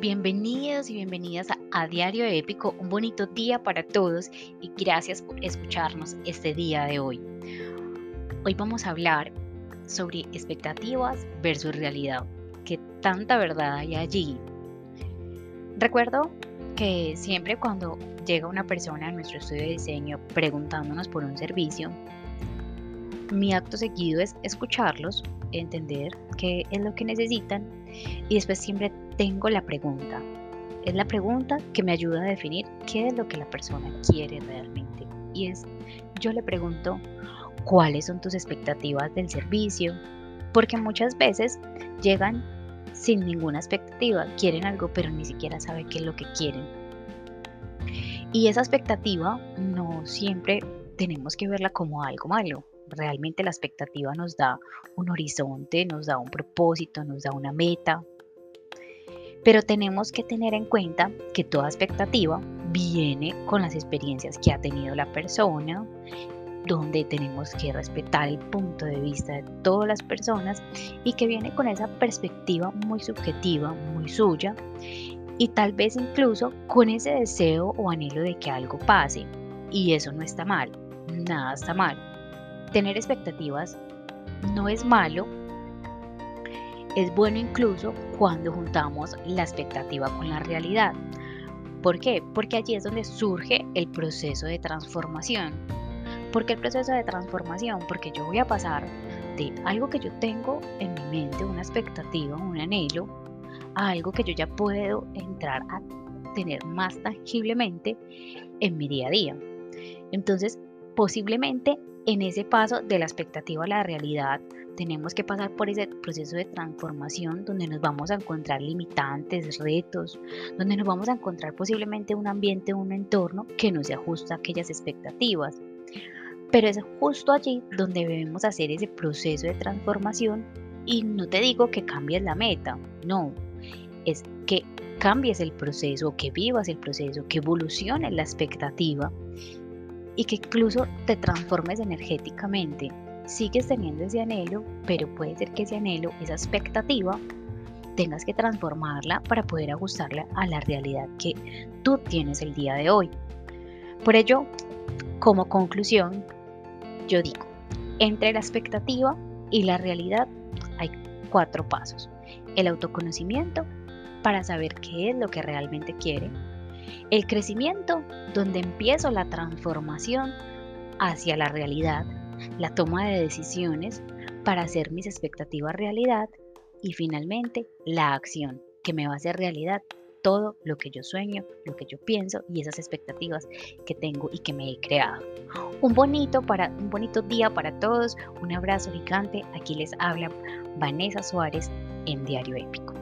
Bienvenidos y bienvenidas a, Diario Épico, un bonito día para todos y gracias por escucharnos este día de hoy. Hoy vamos a hablar sobre expectativas versus realidad. ¿Qué tanta verdad hay allí? Recuerdo que siempre cuando llega una persona a nuestro estudio de diseño preguntándonos por un servicio, mi acto seguido es escucharlos, entender qué es lo que necesitan y después siempre tengo la pregunta. Es la pregunta que me ayuda a definir qué es lo que la persona quiere realmente. Y es, yo le pregunto, ¿cuáles son tus expectativas del servicio? Porque muchas veces llegan sin ninguna expectativa, quieren algo pero ni siquiera saben qué es lo que quieren. Y esa expectativa no siempre tenemos que verla como algo malo realmente la expectativa nos da un horizonte, nos da un propósito, nos da una meta. Pero tenemos que tener en cuenta que toda expectativa viene con las experiencias que ha tenido la persona, donde tenemos que respetar el punto de vista de todas las personas y que viene con esa perspectiva muy subjetiva, muy suya y tal vez incluso con ese deseo o anhelo de que algo pase. Y eso no está mal, nada está mal tener expectativas no es malo, es bueno incluso cuando juntamos la expectativa con la realidad. ¿Por qué? Porque allí es donde surge el proceso de transformación. ¿Por qué el proceso de transformación? Porque yo voy a pasar de algo que yo tengo en mi mente, una expectativa, un anhelo, a algo que yo ya puedo entrar a tener más tangiblemente en mi día a día. Entonces, posiblemente en ese paso de la expectativa a la realidad, tenemos que pasar por ese proceso de transformación donde nos vamos a encontrar limitantes, retos, donde nos vamos a encontrar posiblemente un ambiente, un entorno que no se ajusta a aquellas expectativas. Pero es justo allí donde debemos hacer ese proceso de transformación y no te digo que cambies la meta, no, es que cambies el proceso, que vivas el proceso, que evolucione la expectativa y que incluso te transformes energéticamente. Sigues teniendo ese anhelo, pero puede ser que ese anhelo, esa expectativa, tengas que transformarla para poder ajustarla a la realidad que tú tienes el día de hoy. Por ello, como conclusión, yo digo, entre la expectativa y la realidad hay cuatro pasos. El autoconocimiento para saber qué es lo que realmente quiere, el crecimiento, donde empiezo la transformación hacia la realidad, la toma de decisiones para hacer mis expectativas realidad y finalmente la acción, que me va a hacer realidad todo lo que yo sueño, lo que yo pienso y esas expectativas que tengo y que me he creado. Un bonito, para, un bonito día para todos, un abrazo gigante. Aquí les habla Vanessa Suárez en Diario Épico.